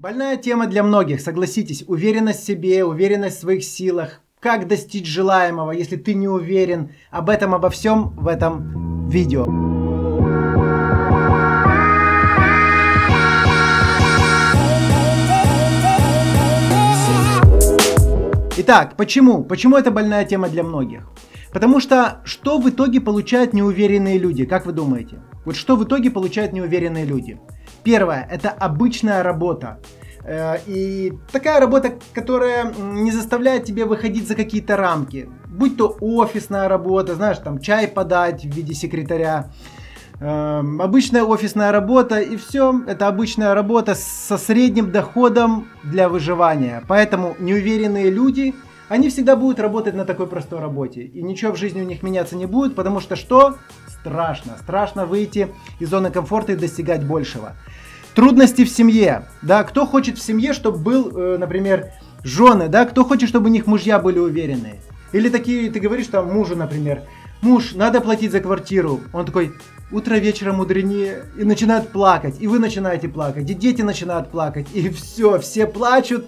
Больная тема для многих, согласитесь. Уверенность в себе, уверенность в своих силах. Как достичь желаемого, если ты не уверен. Об этом, обо всем в этом видео. Итак, почему? Почему это больная тема для многих? Потому что что в итоге получают неуверенные люди, как вы думаете? Вот что в итоге получают неуверенные люди? Первое, это обычная работа. Э, и такая работа, которая не заставляет тебя выходить за какие-то рамки. Будь то офисная работа, знаешь, там чай подать в виде секретаря, эм, обычная офисная работа и все. Это обычная работа со средним доходом для выживания. Поэтому неуверенные люди – они всегда будут работать на такой простой работе. И ничего в жизни у них меняться не будет, потому что что? Страшно. Страшно выйти из зоны комфорта и достигать большего. Трудности в семье. Да, кто хочет в семье, чтобы был, э, например, жены, да, кто хочет, чтобы у них мужья были уверенные. Или такие, ты говоришь там мужу, например, муж, надо платить за квартиру. Он такой, утро вечера мудренее, и начинает плакать, и вы начинаете плакать, и дети начинают плакать, и все, все плачут,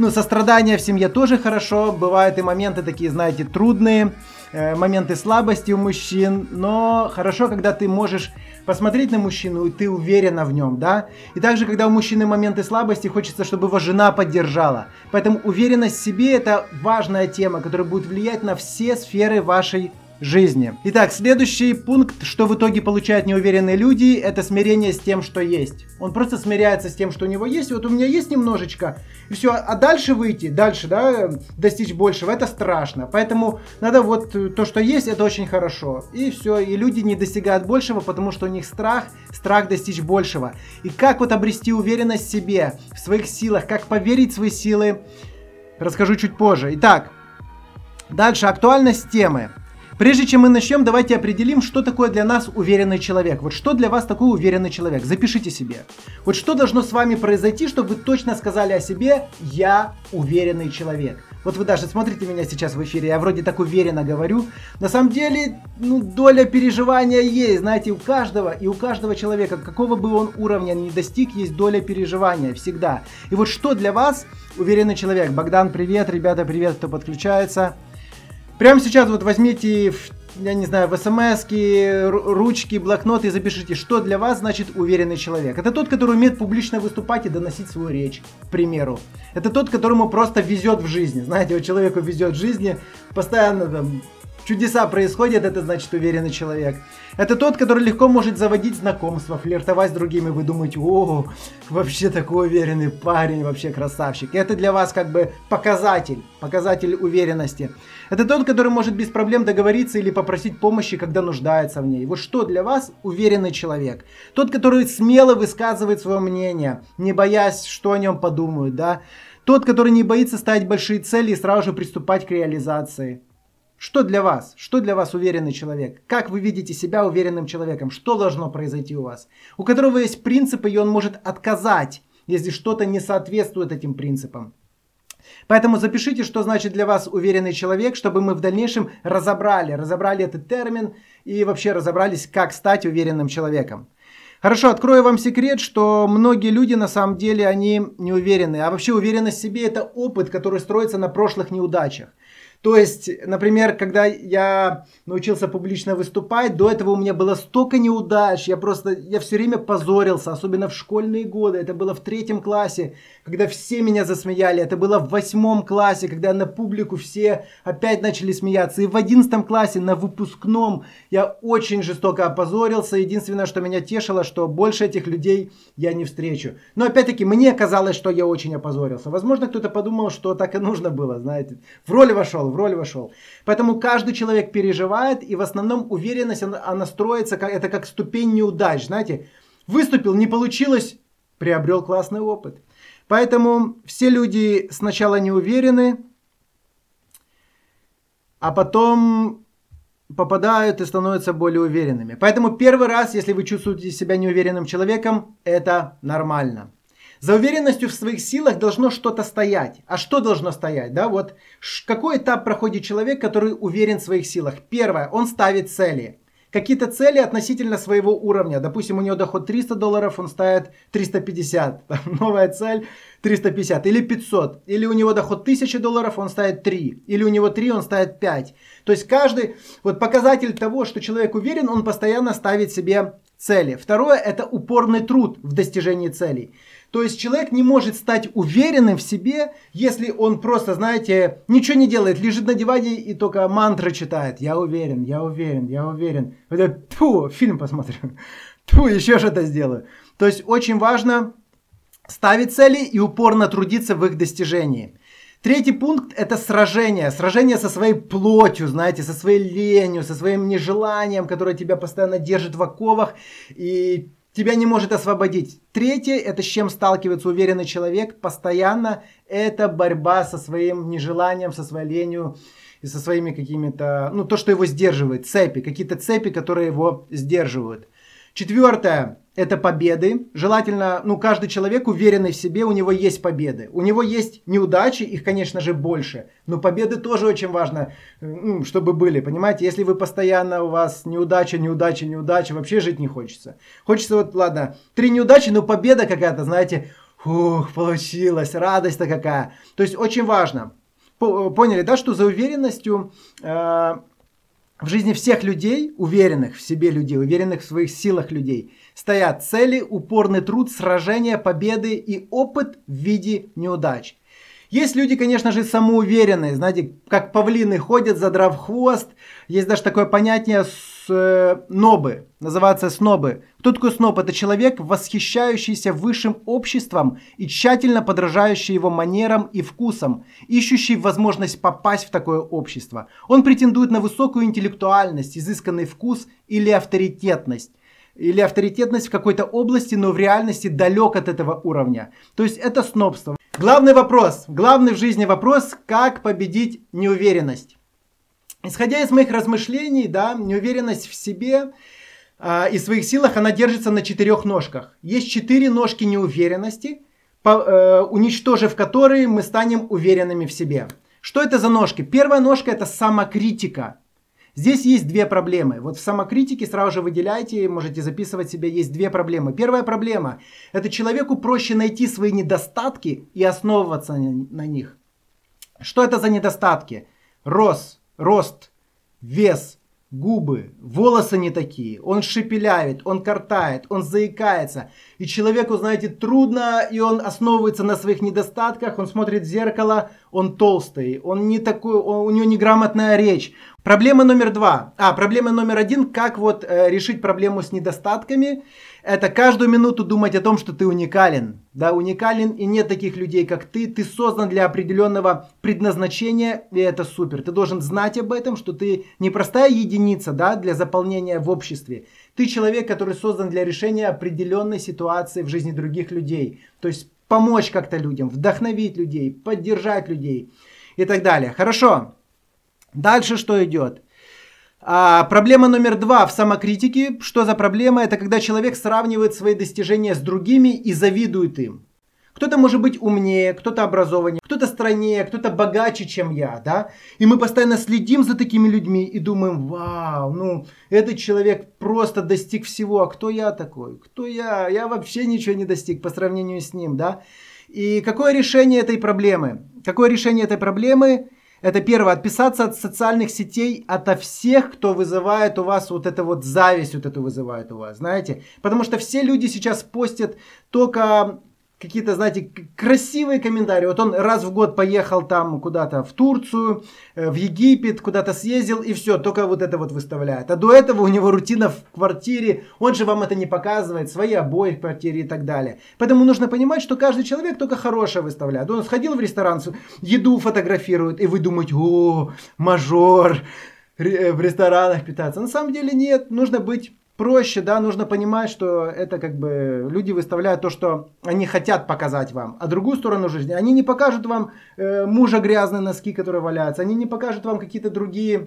ну, сострадание в семье тоже хорошо. Бывают и моменты такие, знаете, трудные, э, моменты слабости у мужчин. Но хорошо, когда ты можешь посмотреть на мужчину, и ты уверена в нем, да? И также, когда у мужчины моменты слабости, хочется, чтобы его жена поддержала. Поэтому уверенность в себе – это важная тема, которая будет влиять на все сферы вашей жизни. Итак, следующий пункт, что в итоге получают неуверенные люди, это смирение с тем, что есть. Он просто смиряется с тем, что у него есть. Вот у меня есть немножечко, и все. А дальше выйти, дальше, да, достичь большего, это страшно. Поэтому надо вот то, что есть, это очень хорошо. И все. И люди не достигают большего, потому что у них страх, страх достичь большего. И как вот обрести уверенность в себе, в своих силах, как поверить в свои силы, расскажу чуть позже. Итак, дальше актуальность темы. Прежде чем мы начнем, давайте определим, что такое для нас уверенный человек. Вот что для вас такой уверенный человек? Запишите себе. Вот что должно с вами произойти, чтобы вы точно сказали о себе «я уверенный человек». Вот вы даже смотрите меня сейчас в эфире, я вроде так уверенно говорю. На самом деле, ну, доля переживания есть, знаете, у каждого, и у каждого человека, какого бы он уровня ни достиг, есть доля переживания всегда. И вот что для вас уверенный человек? Богдан, привет, ребята, привет, кто подключается. Прямо сейчас вот возьмите, я не знаю, в смс ручки, блокноты и запишите, что для вас значит уверенный человек. Это тот, который умеет публично выступать и доносить свою речь, к примеру. Это тот, которому просто везет в жизни. Знаете, вот человеку везет в жизни, постоянно там чудеса происходят, это значит уверенный человек. Это тот, который легко может заводить знакомства, флиртовать с другими. Вы думаете, о, вообще такой уверенный парень, вообще красавчик. Это для вас как бы показатель, показатель уверенности. Это тот, который может без проблем договориться или попросить помощи, когда нуждается в ней. Вот что для вас уверенный человек? Тот, который смело высказывает свое мнение, не боясь, что о нем подумают, да? Тот, который не боится ставить большие цели и сразу же приступать к реализации. Что для вас? Что для вас уверенный человек? Как вы видите себя уверенным человеком? Что должно произойти у вас? У которого есть принципы, и он может отказать, если что-то не соответствует этим принципам. Поэтому запишите, что значит для вас уверенный человек, чтобы мы в дальнейшем разобрали, разобрали этот термин и вообще разобрались, как стать уверенным человеком. Хорошо, открою вам секрет, что многие люди на самом деле, они не уверены. А вообще уверенность в себе это опыт, который строится на прошлых неудачах. То есть, например, когда я научился публично выступать, до этого у меня было столько неудач, я просто, я все время позорился, особенно в школьные годы, это было в третьем классе, когда все меня засмеяли, это было в восьмом классе, когда на публику все опять начали смеяться, и в одиннадцатом классе на выпускном я очень жестоко опозорился, единственное, что меня тешило, что больше этих людей я не встречу. Но опять-таки, мне казалось, что я очень опозорился. Возможно, кто-то подумал, что так и нужно было, знаете, в роль вошел, в роль вошел. Поэтому каждый человек переживает, и в основном уверенность, она, она строится, как, это как ступень неудач, знаете. Выступил, не получилось, приобрел классный опыт. Поэтому все люди сначала не уверены, а потом попадают и становятся более уверенными. Поэтому первый раз, если вы чувствуете себя неуверенным человеком, это нормально. За уверенностью в своих силах должно что-то стоять. А что должно стоять? Да, вот какой этап проходит человек, который уверен в своих силах? Первое, он ставит цели. какие-то цели относительно своего уровня. Допустим, у него доход 300 долларов, он ставит 350. Новая цель 350 или 500. Или у него доход 1000 долларов, он ставит 3. Или у него 3, он ставит 5. То есть каждый вот показатель того, что человек уверен, он постоянно ставит себе цели. Второе – это упорный труд в достижении целей. То есть человек не может стать уверенным в себе, если он просто, знаете, ничего не делает, лежит на диване и только мантры читает. Я уверен, я уверен, я уверен. Это, фу, фильм посмотрим. Фу, еще что-то сделаю. То есть очень важно ставить цели и упорно трудиться в их достижении. Третий пункт – это сражение. Сражение со своей плотью, знаете, со своей ленью, со своим нежеланием, которое тебя постоянно держит в оковах и тебя не может освободить. Третье – это с чем сталкивается уверенный человек постоянно. Это борьба со своим нежеланием, со своей ленью и со своими какими-то, ну, то, что его сдерживает, цепи, какие-то цепи, которые его сдерживают. Четвертое – это победы. Желательно, ну, каждый человек уверенный в себе, у него есть победы. У него есть неудачи, их, конечно же, больше. Но победы тоже очень важно, ну, чтобы были, понимаете? Если вы постоянно, у вас неудача, неудача, неудача, вообще жить не хочется. Хочется вот, ладно, три неудачи, но победа какая-то, знаете, ух, получилось, радость-то какая. То есть очень важно. Поняли, да, что за уверенностью э, в жизни всех людей, уверенных в себе людей, уверенных в своих силах людей, стоят цели, упорный труд, сражения, победы и опыт в виде неудач. Есть люди, конечно же, самоуверенные, знаете, как павлины ходят, задрав хвост. Есть даже такое понятие снобы, называется снобы. Кто такой сноб? Это человек, восхищающийся высшим обществом и тщательно подражающий его манерам и вкусам, ищущий возможность попасть в такое общество. Он претендует на высокую интеллектуальность, изысканный вкус или авторитетность или авторитетность в какой-то области, но в реальности далек от этого уровня. То есть это снобство. Главный вопрос, главный в жизни вопрос, как победить неуверенность. Исходя из моих размышлений, да, неуверенность в себе э, и своих силах, она держится на четырех ножках. Есть четыре ножки неуверенности, по, э, уничтожив которые мы станем уверенными в себе. Что это за ножки? Первая ножка это самокритика. Здесь есть две проблемы. Вот в самокритике сразу же выделяйте, можете записывать себе, есть две проблемы. Первая проблема – это человеку проще найти свои недостатки и основываться на них. Что это за недостатки? Рост, рост, вес, губы, волосы не такие, он шепелявит, он картает, он заикается. И человеку, знаете, трудно, и он основывается на своих недостатках, он смотрит в зеркало, он толстый, он не такой, он, у него неграмотная речь. Проблема номер два. А, проблема номер один, как вот э, решить проблему с недостатками – это каждую минуту думать о том, что ты уникален. Да, уникален и нет таких людей, как ты. Ты создан для определенного предназначения, и это супер. Ты должен знать об этом, что ты не простая единица, да, для заполнения в обществе. Ты человек, который создан для решения определенной ситуации в жизни других людей. То есть помочь как-то людям, вдохновить людей, поддержать людей и так далее. Хорошо. Дальше что идет? А, проблема номер два в самокритике. Что за проблема? Это когда человек сравнивает свои достижения с другими и завидует им. Кто-то может быть умнее, кто-то образованнее, кто-то стройнее, кто-то богаче, чем я, да? И мы постоянно следим за такими людьми и думаем, вау, ну, этот человек просто достиг всего, а кто я такой? Кто я? Я вообще ничего не достиг по сравнению с ним, да? И какое решение этой проблемы? Какое решение этой проблемы? Это первое, отписаться от социальных сетей, ото всех, кто вызывает у вас вот это вот зависть, вот это вызывает у вас, знаете. Потому что все люди сейчас постят только какие-то, знаете, красивые комментарии. Вот он раз в год поехал там куда-то в Турцию, э, в Египет, куда-то съездил, и все, только вот это вот выставляет. А до этого у него рутина в квартире, он же вам это не показывает, свои обои в квартире и так далее. Поэтому нужно понимать, что каждый человек только хорошее выставляет. Он сходил в ресторан, еду фотографирует, и вы думаете, о, мажор, э, в ресторанах питаться. На самом деле нет, нужно быть проще, да, нужно понимать, что это как бы люди выставляют то, что они хотят показать вам. А другую сторону жизни, они не покажут вам э, мужа грязные носки, которые валяются, они не покажут вам какие-то другие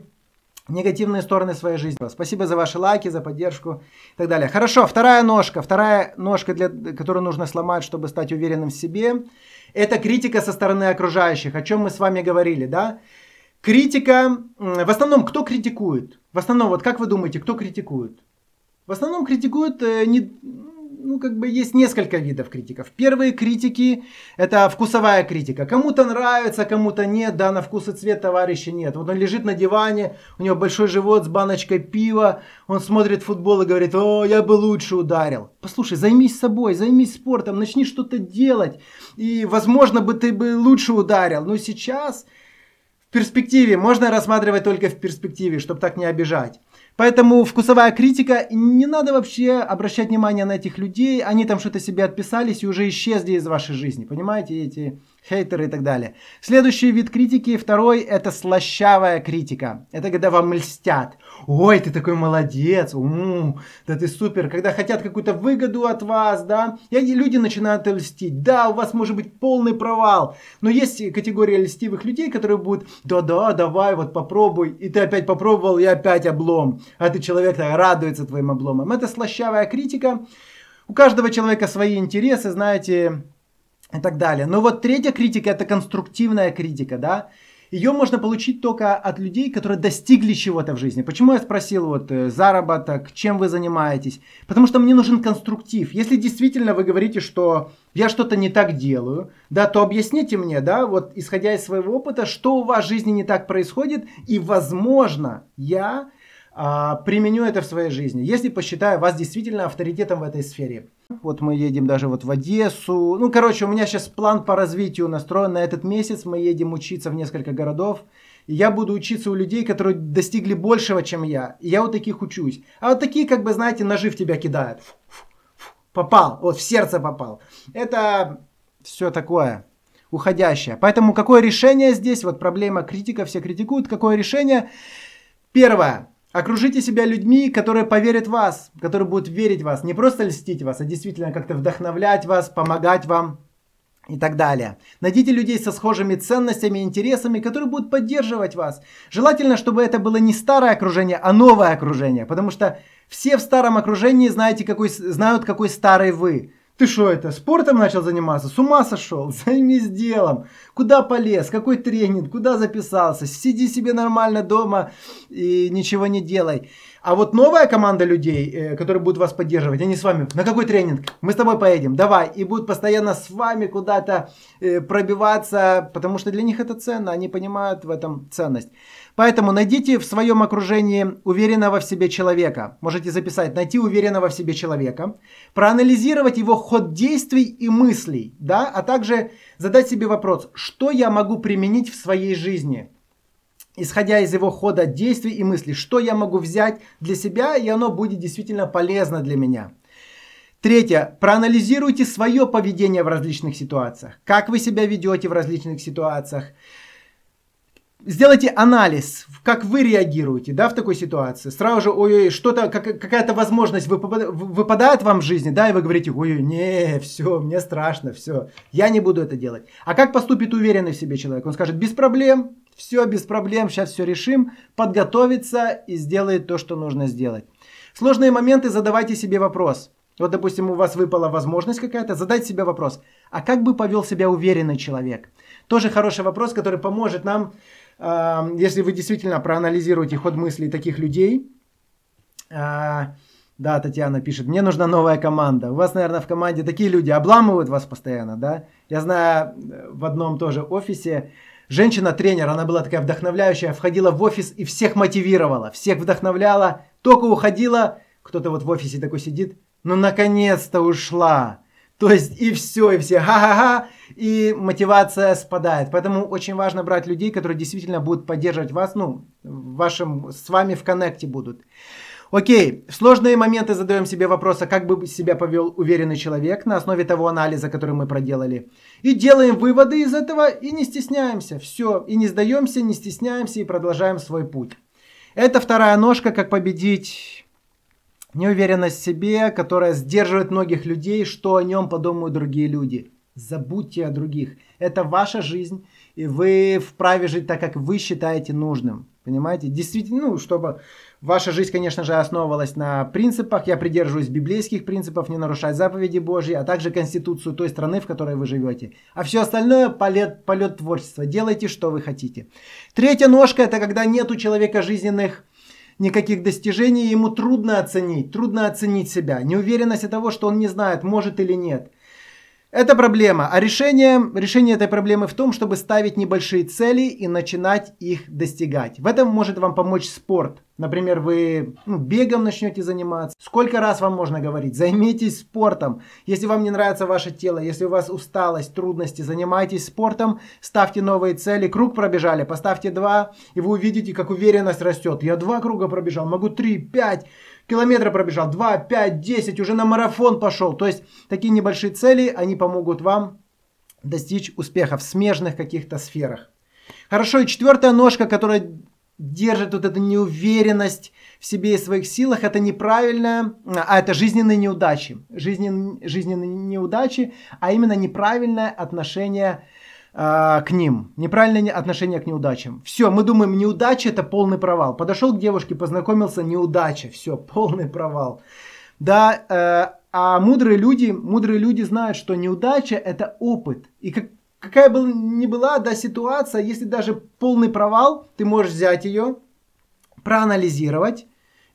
негативные стороны своей жизни. Спасибо за ваши лайки, за поддержку и так далее. Хорошо, вторая ножка, вторая ножка, для, которую нужно сломать, чтобы стать уверенным в себе, это критика со стороны окружающих, о чем мы с вами говорили, да? Критика, в основном, кто критикует? В основном, вот как вы думаете, кто критикует? В основном критикуют э, не, ну, как бы есть несколько видов критиков. Первые критики – это вкусовая критика. Кому-то нравится, кому-то нет, да, на вкус и цвет товарища нет. Вот он лежит на диване, у него большой живот с баночкой пива, он смотрит футбол и говорит, о, я бы лучше ударил. Послушай, займись собой, займись спортом, начни что-то делать, и, возможно, бы ты бы лучше ударил. Но сейчас в перспективе, можно рассматривать только в перспективе, чтобы так не обижать. Поэтому вкусовая критика, не надо вообще обращать внимание на этих людей, они там что-то себе отписались и уже исчезли из вашей жизни, понимаете, эти хейтеры и так далее. Следующий вид критики, второй, это слащавая критика. Это когда вам льстят. Ой, ты такой молодец, у, да ты супер. Когда хотят какую-то выгоду от вас, да, и люди начинают льстить. Да, у вас может быть полный провал, но есть категория льстивых людей, которые будут, да-да, давай, вот попробуй, и ты опять попробовал, и опять облом. А ты человек радуется твоим обломам. Это слащавая критика. У каждого человека свои интересы, знаете, и так далее. Но вот третья критика это конструктивная критика, да. Ее можно получить только от людей, которые достигли чего-то в жизни. Почему я спросил вот э, заработок, чем вы занимаетесь? Потому что мне нужен конструктив. Если действительно вы говорите, что я что-то не так делаю, да, то объясните мне, да, вот исходя из своего опыта, что у вас в жизни не так происходит, и возможно я применю это в своей жизни, если посчитаю вас действительно авторитетом в этой сфере. Вот мы едем даже вот в Одессу. Ну, короче, у меня сейчас план по развитию настроен на этот месяц. Мы едем учиться в несколько городов. И я буду учиться у людей, которые достигли большего, чем я. И я у таких учусь. А вот такие, как бы, знаете, ножи в тебя кидают. Попал, вот в сердце попал. Это все такое уходящее. Поэтому какое решение здесь? Вот проблема критика, все критикуют. Какое решение? Первое. Окружите себя людьми, которые поверят в вас, которые будут верить в вас, не просто льстить вас, а действительно как-то вдохновлять вас, помогать вам и так далее. Найдите людей со схожими ценностями и интересами, которые будут поддерживать вас. Желательно, чтобы это было не старое окружение, а новое окружение, потому что все в старом окружении знаете, какой, знают, какой старый вы. Ты что это, спортом начал заниматься? С ума сошел? Займись делом. Куда полез? Какой тренинг? Куда записался? Сиди себе нормально дома и ничего не делай. А вот новая команда людей, э, которые будут вас поддерживать, они с вами, на какой тренинг? Мы с тобой поедем, давай. И будут постоянно с вами куда-то э, пробиваться, потому что для них это ценно, они понимают в этом ценность. Поэтому найдите в своем окружении уверенного в себе человека. Можете записать, найти уверенного в себе человека, проанализировать его ход действий и мыслей, да, а также задать себе вопрос, что я могу применить в своей жизни, исходя из его хода действий и мыслей, что я могу взять для себя, и оно будет действительно полезно для меня. Третье. Проанализируйте свое поведение в различных ситуациях. Как вы себя ведете в различных ситуациях сделайте анализ, как вы реагируете, да, в такой ситуации. Сразу же, ой-ой, что-то, как, какая-то возможность выпадает, выпадает вам в жизни, да, и вы говорите, ой-ой, не, все, мне страшно, все, я не буду это делать. А как поступит уверенный в себе человек? Он скажет, без проблем, все, без проблем, сейчас все решим, подготовится и сделает то, что нужно сделать. Сложные моменты задавайте себе вопрос. Вот, допустим, у вас выпала возможность какая-то, задайте себе вопрос, а как бы повел себя уверенный человек? Тоже хороший вопрос, который поможет нам если вы действительно проанализируете ход мыслей таких людей, а, да, Татьяна пишет, мне нужна новая команда. У вас, наверное, в команде такие люди обламывают вас постоянно, да? Я знаю э, в одном тоже офисе, женщина-тренер, она была такая вдохновляющая, входила в офис и всех мотивировала, всех вдохновляла, только уходила, кто-то вот в офисе такой сидит, ну наконец-то ушла. То есть и все, и все ха-ха-ха, и мотивация спадает. Поэтому очень важно брать людей, которые действительно будут поддерживать вас, ну, вашим, с вами в коннекте будут. Окей, в сложные моменты задаем себе вопрос, а как бы себя повел уверенный человек на основе того анализа, который мы проделали. И делаем выводы из этого и не стесняемся. Все, и не сдаемся, не стесняемся и продолжаем свой путь. Это вторая ножка, как победить Неуверенность в себе, которая сдерживает многих людей, что о нем подумают другие люди. Забудьте о других. Это ваша жизнь, и вы вправе жить так, как вы считаете нужным. Понимаете? Действительно, ну, чтобы ваша жизнь, конечно же, основывалась на принципах. Я придерживаюсь библейских принципов, не нарушать заповеди Божьи, а также конституцию той страны, в которой вы живете. А все остальное полет, полет творчества. Делайте, что вы хотите. Третья ножка – это когда нет у человека жизненных никаких достижений, ему трудно оценить, трудно оценить себя. Неуверенность от того, что он не знает, может или нет. Это проблема. А решение, решение этой проблемы в том, чтобы ставить небольшие цели и начинать их достигать. В этом может вам помочь спорт. Например, вы ну, бегом начнете заниматься. Сколько раз вам можно говорить? Займитесь спортом. Если вам не нравится ваше тело, если у вас усталость, трудности, занимайтесь спортом, ставьте новые цели. Круг пробежали, поставьте два, и вы увидите, как уверенность растет. Я два круга пробежал, могу три, пять километра пробежал, 2, 5, 10, уже на марафон пошел. То есть такие небольшие цели, они помогут вам достичь успеха в смежных каких-то сферах. Хорошо, и четвертая ножка, которая держит вот эту неуверенность в себе и своих силах, это неправильная, а это жизненные неудачи. Жизнен, жизненные неудачи, а именно неправильное отношение э, к ним. Неправильное отношение к неудачам. Все, мы думаем, неудача это полный провал. Подошел к девушке, познакомился, неудача. Все, полный провал. Да, э, а мудрые люди, мудрые люди знают, что неудача это опыт. И как, какая бы ни была да, ситуация, если даже полный провал, ты можешь взять ее, проанализировать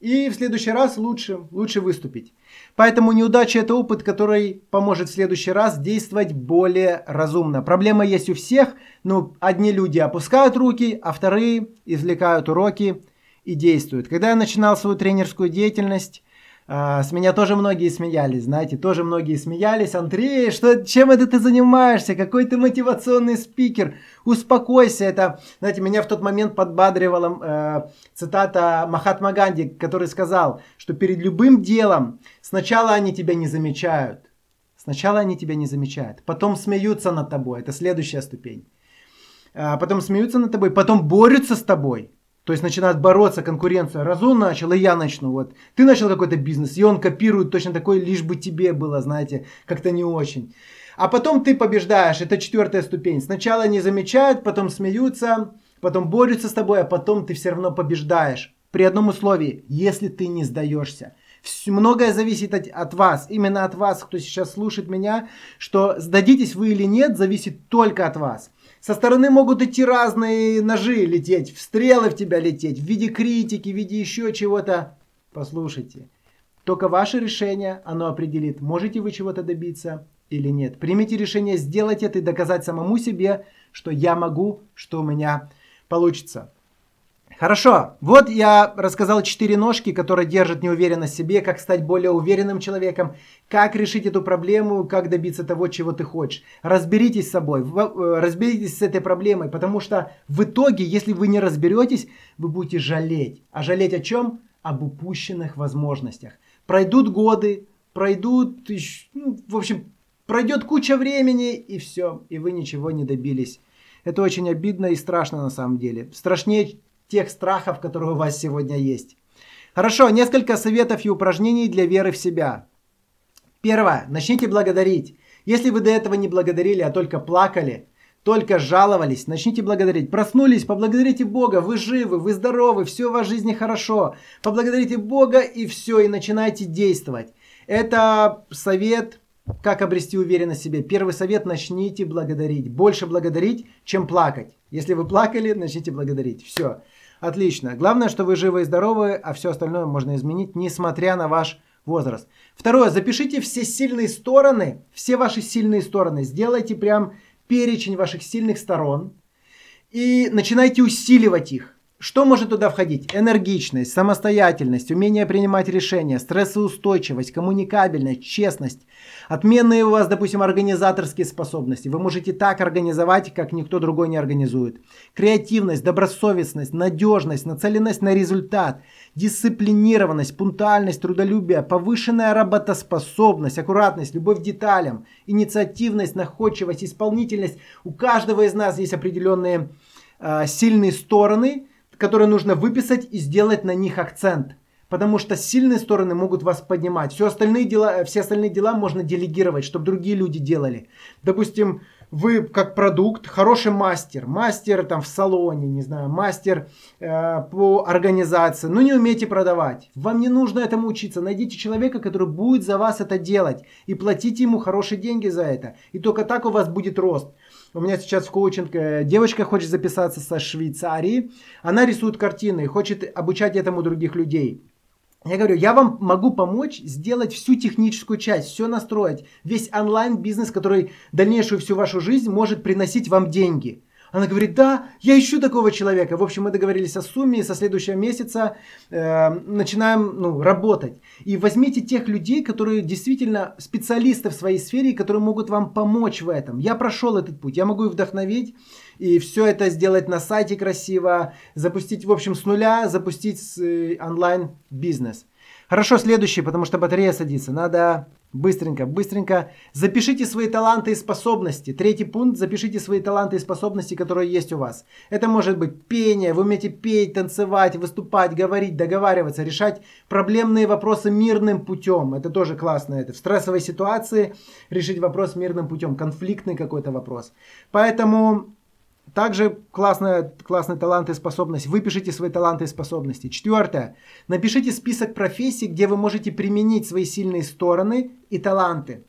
и в следующий раз лучше, лучше выступить. Поэтому неудача это опыт, который поможет в следующий раз действовать более разумно. Проблема есть у всех, но одни люди опускают руки, а вторые извлекают уроки и действуют. Когда я начинал свою тренерскую деятельность, а, с меня тоже многие смеялись, знаете, тоже многие смеялись. Андрей, что, чем это ты занимаешься? Какой ты мотивационный спикер? Успокойся. Это, знаете, меня в тот момент подбадривала э, цитата Махатма Ганди, который сказал, что перед любым делом сначала они тебя не замечают. Сначала они тебя не замечают, потом смеются над тобой. Это следующая ступень. А потом смеются над тобой, потом борются с тобой. То есть начинает бороться конкуренция. Раз он начал, и я начну. Вот. Ты начал какой-то бизнес, и он копирует точно такой, лишь бы тебе было, знаете, как-то не очень. А потом ты побеждаешь. Это четвертая ступень. Сначала не замечают, потом смеются, потом борются с тобой, а потом ты все равно побеждаешь. При одном условии, если ты не сдаешься. Многое зависит от вас, именно от вас, кто сейчас слушает меня, что сдадитесь вы или нет, зависит только от вас. Со стороны могут идти разные ножи лететь, стрелы в тебя лететь, в виде критики, в виде еще чего-то. Послушайте, только ваше решение, оно определит, можете вы чего-то добиться или нет. Примите решение сделать это и доказать самому себе, что я могу, что у меня получится. Хорошо, вот я рассказал четыре ножки, которые держат неуверенность в себе, как стать более уверенным человеком, как решить эту проблему, как добиться того, чего ты хочешь. Разберитесь с собой, э, разберитесь с этой проблемой, потому что в итоге, если вы не разберетесь, вы будете жалеть. А жалеть о чем? Об упущенных возможностях. Пройдут годы, пройдут, ну, в общем, пройдет куча времени и все, и вы ничего не добились. Это очень обидно и страшно на самом деле. Страшнее тех страхов, которые у вас сегодня есть. Хорошо, несколько советов и упражнений для веры в себя. Первое. Начните благодарить. Если вы до этого не благодарили, а только плакали, только жаловались, начните благодарить. Проснулись, поблагодарите Бога, вы живы, вы здоровы, все в вашей жизни хорошо. Поблагодарите Бога и все, и начинайте действовать. Это совет, как обрести уверенность в себе. Первый совет – начните благодарить. Больше благодарить, чем плакать. Если вы плакали, начните благодарить. Все. Отлично. Главное, что вы живы и здоровы, а все остальное можно изменить, несмотря на ваш возраст. Второе. Запишите все сильные стороны, все ваши сильные стороны. Сделайте прям перечень ваших сильных сторон и начинайте усиливать их. Что может туда входить? Энергичность, самостоятельность, умение принимать решения, стрессоустойчивость, коммуникабельность, честность, отменные у вас, допустим, организаторские способности. Вы можете так организовать, как никто другой не организует. Креативность, добросовестность, надежность, нацеленность на результат, дисциплинированность, пунктуальность, трудолюбие, повышенная работоспособность, аккуратность, любовь к деталям, инициативность, находчивость, исполнительность. У каждого из нас есть определенные э, сильные стороны – которые нужно выписать и сделать на них акцент. Потому что сильные стороны могут вас поднимать. Все остальные дела, все остальные дела можно делегировать, чтобы другие люди делали. Допустим, вы как продукт хороший мастер, мастер там в салоне, не знаю, мастер э, по организации, но не умеете продавать. Вам не нужно этому учиться. Найдите человека, который будет за вас это делать и платите ему хорошие деньги за это. И только так у вас будет рост. У меня сейчас в коучинг э, девочка хочет записаться со Швейцарии. Она рисует картины хочет обучать этому других людей. Я говорю, я вам могу помочь сделать всю техническую часть, все настроить, весь онлайн-бизнес, который дальнейшую всю вашу жизнь может приносить вам деньги. Она говорит, да, я ищу такого человека. В общем, мы договорились о сумме, и со следующего месяца э, начинаем ну, работать. И возьмите тех людей, которые действительно специалисты в своей сфере, которые могут вам помочь в этом. Я прошел этот путь, я могу их вдохновить, и все это сделать на сайте красиво, запустить, в общем, с нуля, запустить э, онлайн-бизнес. Хорошо, следующий, потому что батарея садится. Надо быстренько, быстренько. Запишите свои таланты и способности. Третий пункт. Запишите свои таланты и способности, которые есть у вас. Это может быть пение. Вы умеете петь, танцевать, выступать, говорить, договариваться, решать проблемные вопросы мирным путем. Это тоже классно. Это в стрессовой ситуации решить вопрос мирным путем. Конфликтный какой-то вопрос. Поэтому также классная, классный талант и способность. Выпишите свои таланты и способности. Четвертое. Напишите список профессий, где вы можете применить свои сильные стороны и таланты.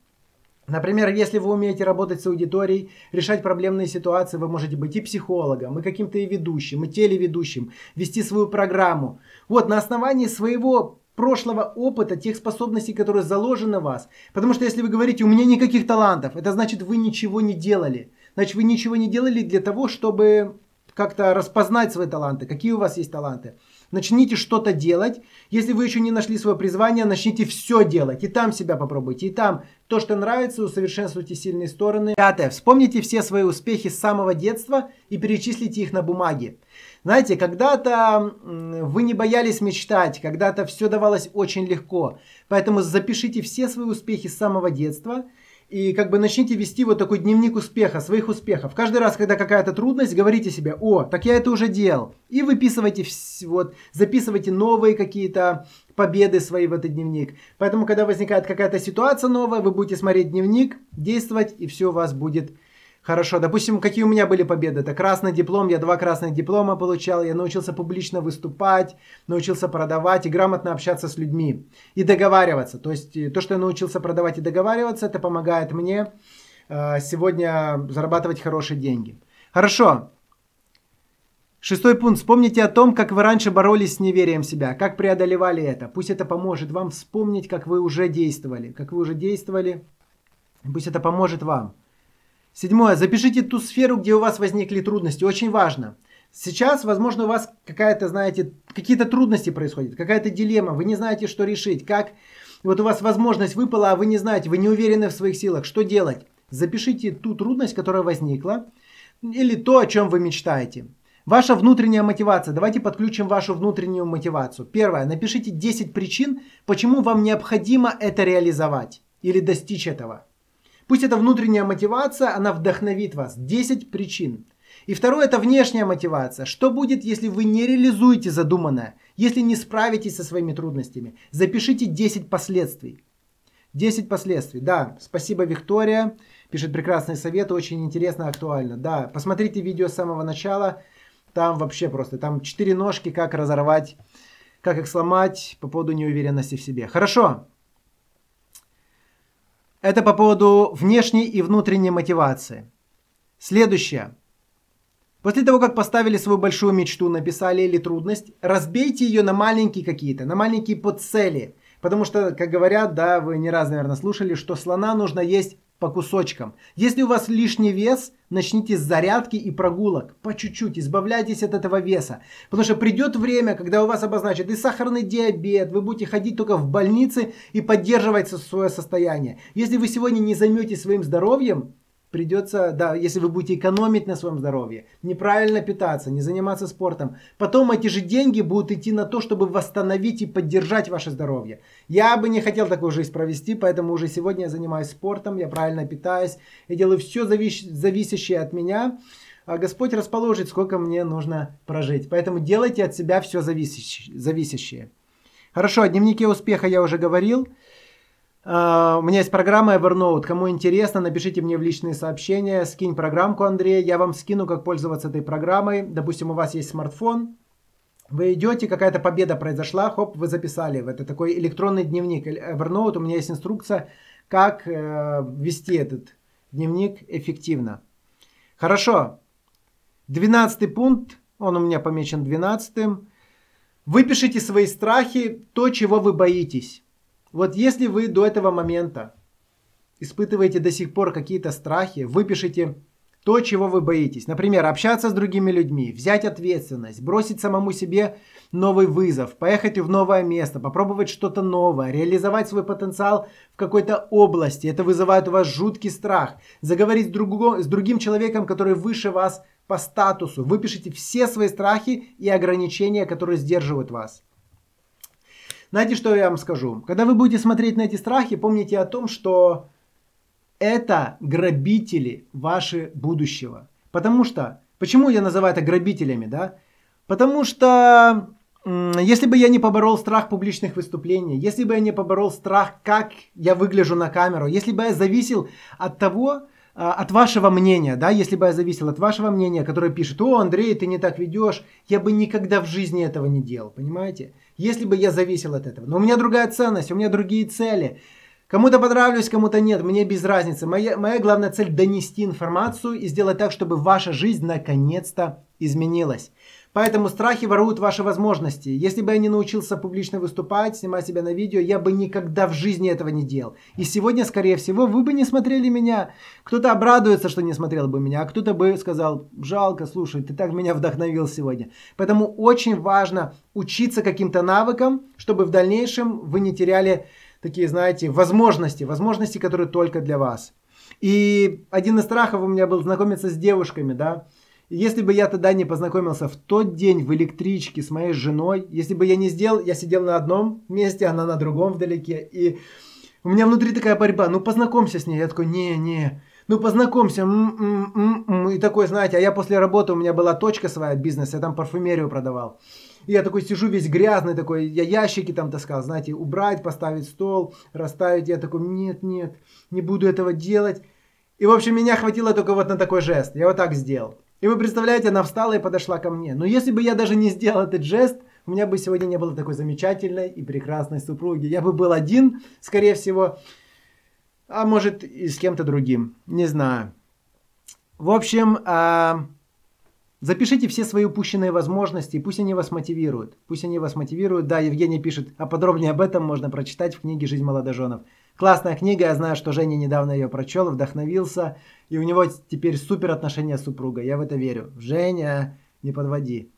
Например, если вы умеете работать с аудиторией, решать проблемные ситуации, вы можете быть и психологом, и каким-то и ведущим, и телеведущим, вести свою программу. Вот на основании своего прошлого опыта, тех способностей, которые заложены в вас. Потому что если вы говорите, у меня никаких талантов, это значит, вы ничего не делали значит вы ничего не делали для того, чтобы как-то распознать свои таланты, какие у вас есть таланты. Начните что-то делать. Если вы еще не нашли свое призвание, начните все делать. И там себя попробуйте. И там то, что нравится, усовершенствуйте сильные стороны. Пятое. Вспомните все свои успехи с самого детства и перечислите их на бумаге. Знаете, когда-то вы не боялись мечтать, когда-то все давалось очень легко. Поэтому запишите все свои успехи с самого детства – и как бы начните вести вот такой дневник успеха, своих успехов. Каждый раз, когда какая-то трудность, говорите себе, о, так я это уже делал. И выписывайте, вот, записывайте новые какие-то победы свои в этот дневник. Поэтому, когда возникает какая-то ситуация новая, вы будете смотреть дневник, действовать, и все у вас будет Хорошо, допустим, какие у меня были победы? Это красный диплом, я два красных диплома получал, я научился публично выступать, научился продавать и грамотно общаться с людьми и договариваться. То есть э, то, что я научился продавать и договариваться, это помогает мне э, сегодня зарабатывать хорошие деньги. Хорошо. Шестой пункт. Вспомните о том, как вы раньше боролись с неверием в себя, как преодолевали это. Пусть это поможет вам вспомнить, как вы уже действовали, как вы уже действовали. Пусть это поможет вам. Седьмое. Запишите ту сферу, где у вас возникли трудности. Очень важно. Сейчас, возможно, у вас какая-то, знаете, какие-то трудности происходят, какая-то дилемма, вы не знаете, что решить, как... Вот у вас возможность выпала, а вы не знаете, вы не уверены в своих силах. Что делать? Запишите ту трудность, которая возникла, или то, о чем вы мечтаете. Ваша внутренняя мотивация. Давайте подключим вашу внутреннюю мотивацию. Первое. Напишите 10 причин, почему вам необходимо это реализовать или достичь этого. Пусть эта внутренняя мотивация, она вдохновит вас. 10 причин. И второе, это внешняя мотивация. Что будет, если вы не реализуете задуманное, если не справитесь со своими трудностями? Запишите 10 последствий. 10 последствий. Да, спасибо, Виктория. Пишет прекрасный совет, очень интересно, актуально. Да, посмотрите видео с самого начала. Там вообще просто, там 4 ножки, как разорвать, как их сломать по поводу неуверенности в себе. Хорошо. Это по поводу внешней и внутренней мотивации. Следующее. После того, как поставили свою большую мечту, написали или трудность, разбейте ее на маленькие какие-то, на маленькие подцели. Потому что, как говорят, да, вы не раз, наверное, слушали, что слона нужно есть по кусочкам. Если у вас лишний вес, начните с зарядки и прогулок. По чуть-чуть, избавляйтесь от этого веса. Потому что придет время, когда у вас обозначат и сахарный диабет, вы будете ходить только в больнице и поддерживать свое состояние. Если вы сегодня не займетесь своим здоровьем, придется, да, если вы будете экономить на своем здоровье, неправильно питаться, не заниматься спортом, потом эти же деньги будут идти на то, чтобы восстановить и поддержать ваше здоровье. Я бы не хотел такую жизнь провести, поэтому уже сегодня я занимаюсь спортом, я правильно питаюсь, я делаю все завис- зависящее от меня, а Господь расположит, сколько мне нужно прожить. Поэтому делайте от себя все зависящее. Хорошо, о дневнике успеха я уже говорил. Uh, у меня есть программа Evernote. Кому интересно, напишите мне в личные сообщения, скинь программку, Андрей. Я вам скину, как пользоваться этой программой. Допустим, у вас есть смартфон. Вы идете, какая-то победа произошла, хоп, вы записали. Это такой электронный дневник Evernote. У меня есть инструкция, как э, вести этот дневник эффективно. Хорошо. Двенадцатый пункт, он у меня помечен двенадцатым. Выпишите свои страхи, то, чего вы боитесь. Вот если вы до этого момента испытываете до сих пор какие-то страхи, выпишите то, чего вы боитесь. Например, общаться с другими людьми, взять ответственность, бросить самому себе новый вызов, поехать в новое место, попробовать что-то новое, реализовать свой потенциал в какой-то области. Это вызывает у вас жуткий страх. Заговорить с, друго, с другим человеком, который выше вас по статусу. Выпишите все свои страхи и ограничения, которые сдерживают вас. Знаете, что я вам скажу? Когда вы будете смотреть на эти страхи, помните о том, что это грабители ваши будущего. Потому что, почему я называю это грабителями, да? Потому что если бы я не поборол страх публичных выступлений, если бы я не поборол страх, как я выгляжу на камеру, если бы я зависел от того, а, от вашего мнения, да, если бы я зависел от вашего мнения, которое пишет, о, Андрей, ты не так ведешь, я бы никогда в жизни этого не делал, понимаете? Если бы я зависел от этого. Но у меня другая ценность, у меня другие цели. Кому-то понравлюсь, кому-то нет, мне без разницы. Моя, моя главная цель донести информацию и сделать так, чтобы ваша жизнь наконец-то изменилась. Поэтому страхи воруют ваши возможности. Если бы я не научился публично выступать, снимать себя на видео, я бы никогда в жизни этого не делал. И сегодня, скорее всего, вы бы не смотрели меня. Кто-то обрадуется, что не смотрел бы меня, а кто-то бы сказал, жалко, слушай, ты так меня вдохновил сегодня. Поэтому очень важно учиться каким-то навыкам, чтобы в дальнейшем вы не теряли такие, знаете, возможности, возможности, которые только для вас. И один из страхов у меня был знакомиться с девушками, да. Если бы я тогда не познакомился в тот день в электричке с моей женой, если бы я не сделал, я сидел на одном месте, она на другом вдалеке, и у меня внутри такая борьба, ну познакомься с ней. Я такой, не, не, ну познакомься. М-м-м-м. И такой, знаете, а я после работы, у меня была точка своя бизнес, я там парфюмерию продавал. И я такой сижу весь грязный такой, я ящики там таскал, знаете, убрать, поставить стол, расставить. Я такой, нет, нет, не буду этого делать. И, в общем, меня хватило только вот на такой жест. Я вот так сделал. И вы представляете, она встала и подошла ко мне. Но если бы я даже не сделал этот жест, у меня бы сегодня не было такой замечательной и прекрасной супруги. Я бы был один, скорее всего, а может и с кем-то другим. Не знаю. В общем, а, Запишите все свои упущенные возможности, пусть они вас мотивируют. Пусть они вас мотивируют. Да, Евгений пишет, а подробнее об этом можно прочитать в книге «Жизнь молодоженов». Классная книга, я знаю, что Женя недавно ее прочел, вдохновился, и у него теперь супер отношения с супругой. Я в это верю. Женя, не подводи.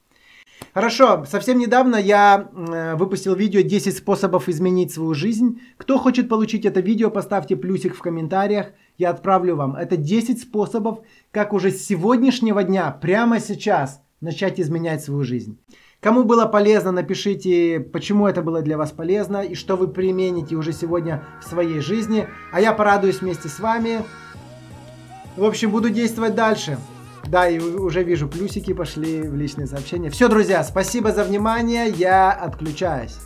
Хорошо, совсем недавно я э, выпустил видео 10 способов изменить свою жизнь. Кто хочет получить это видео, поставьте плюсик в комментариях, я отправлю вам. Это 10 способов, как уже с сегодняшнего дня, прямо сейчас, начать изменять свою жизнь. Кому было полезно, напишите, почему это было для вас полезно и что вы примените уже сегодня в своей жизни. А я порадуюсь вместе с вами. В общем, буду действовать дальше. Да, и уже вижу плюсики пошли в личные сообщения. Все, друзья, спасибо за внимание. Я отключаюсь.